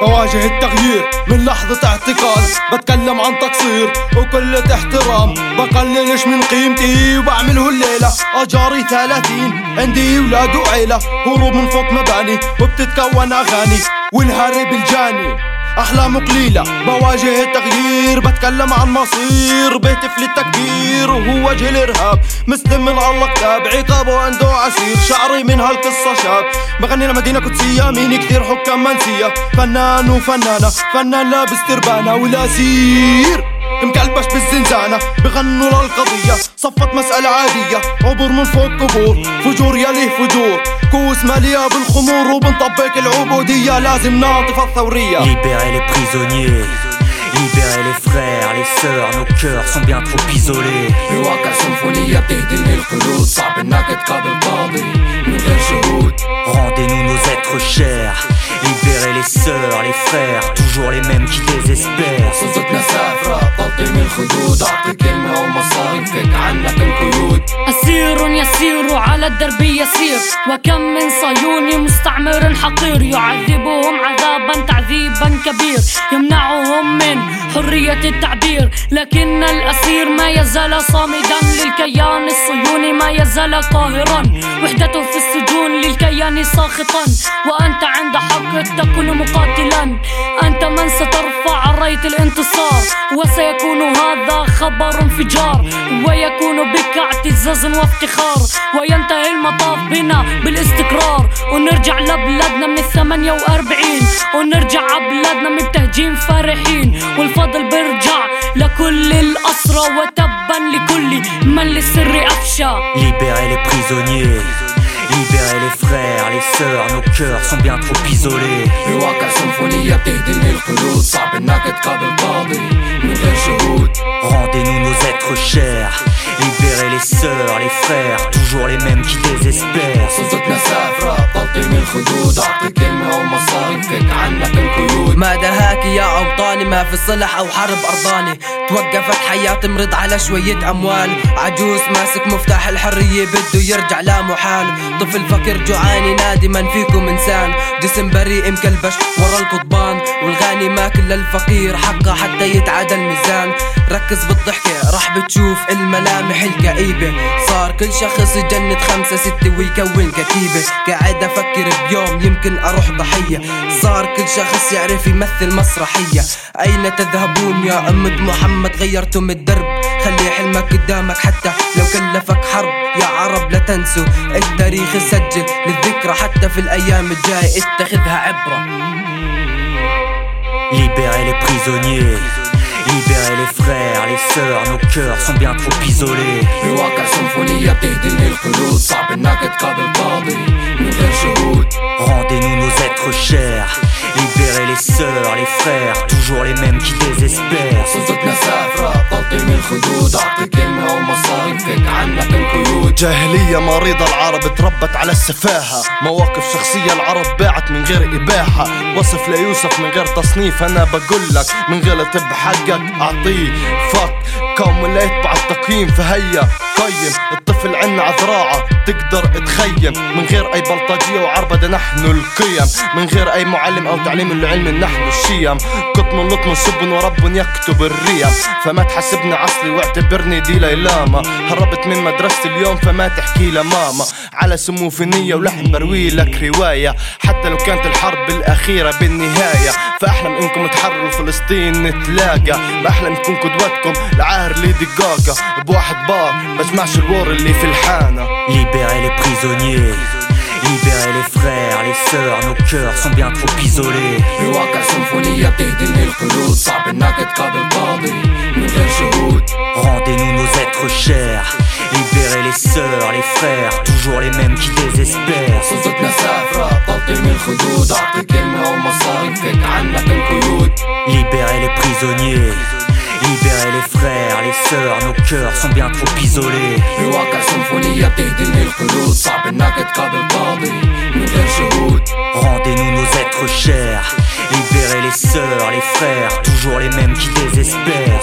بواجه التغيير من لحظة اعتقال بتكلم عن تقصير وكل احترام. بقللش من قيمتي وبعمله الليلة. أجاري ثلاثين عندي ولاد وعيلة. هروب من فوق مباني وبتتكون أغاني. والهرب الجاني. أحلام قليلة بواجه التغيير بتكلم عن مصير بهتف للتكبير وهو وجه الإرهاب. مسلم من الله كتاب عقابه عنده عسير. شعري من هالقصة شاب. بغني لمدينة قدسية مين كثير حكام منسية فنان وفنانة فنان لابس تربانة والأسير مكلبش بالزنزانة بغنوا للقضية. صفت مسألة عادية. عبور من فوق قبور. فجور يليه فجور. كوس مالية بالخمور وبنطبق العبودية. لازم نعطف الثورية. Libérer les prisonniers. Libérer les frères, les sœurs, nos cœurs sont bien trop isolés. بواقع سيمفونية بتهديني القلوب صعب انك تقابل قاضي من غير شهود Rendez-nous nos êtres chers. Libérer les sœurs, les frères, toujours les mêmes qui désespèrent. سلطتنا سافرة تلطيم الخدود أعطي كلمة ومصاري فك عنك القيود. أسير يسير على الدرب يسير. وكم من صهيوني مستعمر حقير. يعذبهم عذابا تعذيبا كبير. يمنعهم من حرية التعبير. لكن الأسير ما يزال صامدا للكيان. الصهيوني ما يزال قاهرا. وحدته في للكيان ساخطا وأنت عند حقك تكون مقاتلا. أنت من سترفع راية الانتصار وسيكون هذا خبر انفجار. ويكون بك اعتزاز وافتخار وينتهي المطاف بنا بالاستقرار. ونرجع لبلادنا من الثمانية وأربعين ونرجع بلادنا من التهجين فرحين والفضل بيرجع لكل الأسرى وتبا لكل من للسر أفشى. Libérer les prisonniers. Frères, les sœurs, nos cœurs sont bien trop isolés بواقع سيمفونية بتهديني القلوب صعب انك تقابل قاضي من غير شهود Rendez-nous nos êtres chers Libérer les sœurs, les frères, toujours les mêmes qui désespèrent ما دهاك يا أوطاني؟ ما في صلح أو حرب أرضاني. توقفت حياتي مرض على شوية أموال. عجوز ماسك مفتاح الحرية بده يرجع لا محال. طفل فكر جوعان ينادي من فيكم إنسان. جسم بريء مكلبش ورا القضبان. والغني ماكل للفقير حقه حتى يتعادل الميزان. ركز بالضحكة راح بتشوف الملامح الكئيبة. صار كل شخص يجند خمسة ستة ويكون كتيبة. قاعد أفكر بيوم يمكن أروح ضحية. صار كل شخص يعرف يمثل مسرحية. أين تذهبون يا أمة محمد؟ غيرتم الدرب. خلي حلمك قدامك حتى لو كلفك حرب. يا عرب لا تنسوا التاريخ سجل للذكرى حتى في الأيام الجاية. اتخذها عبرة. Libérer les prisonniers. Libérer les frères, les sœurs, nos cœurs sont bien trop isolés. بواقع سيمفونية بتهديني القلوب صعب انك تقابل قاضي من غير شهود Rendez-nous nos êtres chers. Sœurs, les frères, toujours les mêmes qui désespèrent. سافرة تلطيم الخدود اعطي كلمة القيود جاهلية مريضة العرب تربت على السفاهة. مواقف شخصية العرب باعت من غير إباحة. وصف ليوسف من غير تصنيف أنا بقولك من غلط بحقك أعطيه. فك كوم اللي يتبع التقييم فهيا قيم. الطفل عنا عذراعة تقدر تخيم من غير أي بلطجية وعربدة نحن القيم. من غير أي معلم أو تعليم العلم نحن الشيم. قطن لطم سب ورب يكتب الريم. فما تحسبني عصلي واعتبرني دي ليلاما هربت من مدرسة اليوم فما تحكي لماما على سمو في نية ولحن بروي لك رواية. حتى لو كانت الحرب الأخيرة بالنهاية. فأحلم إنكم تحرروا فلسطين نتلاقى. بأحلم تكون قدوتكم العاهر ليدي جاجا بواحد بار بسمعش الوار اللي Libérez les prisonniers. Libérez les frères, les sœurs, nos cœurs sont bien trop isolés. Rendez-nous nos êtres chers. Libérez les sœurs, les frères, toujours les mêmes qui désespèrent. Libérez les prisonniers. Libérez les frères sœurs, nos cœurs sont bien trop isolés. Rendez-nous nos êtres chers, libérez les sœurs, les frères, toujours les mêmes qui désespèrent.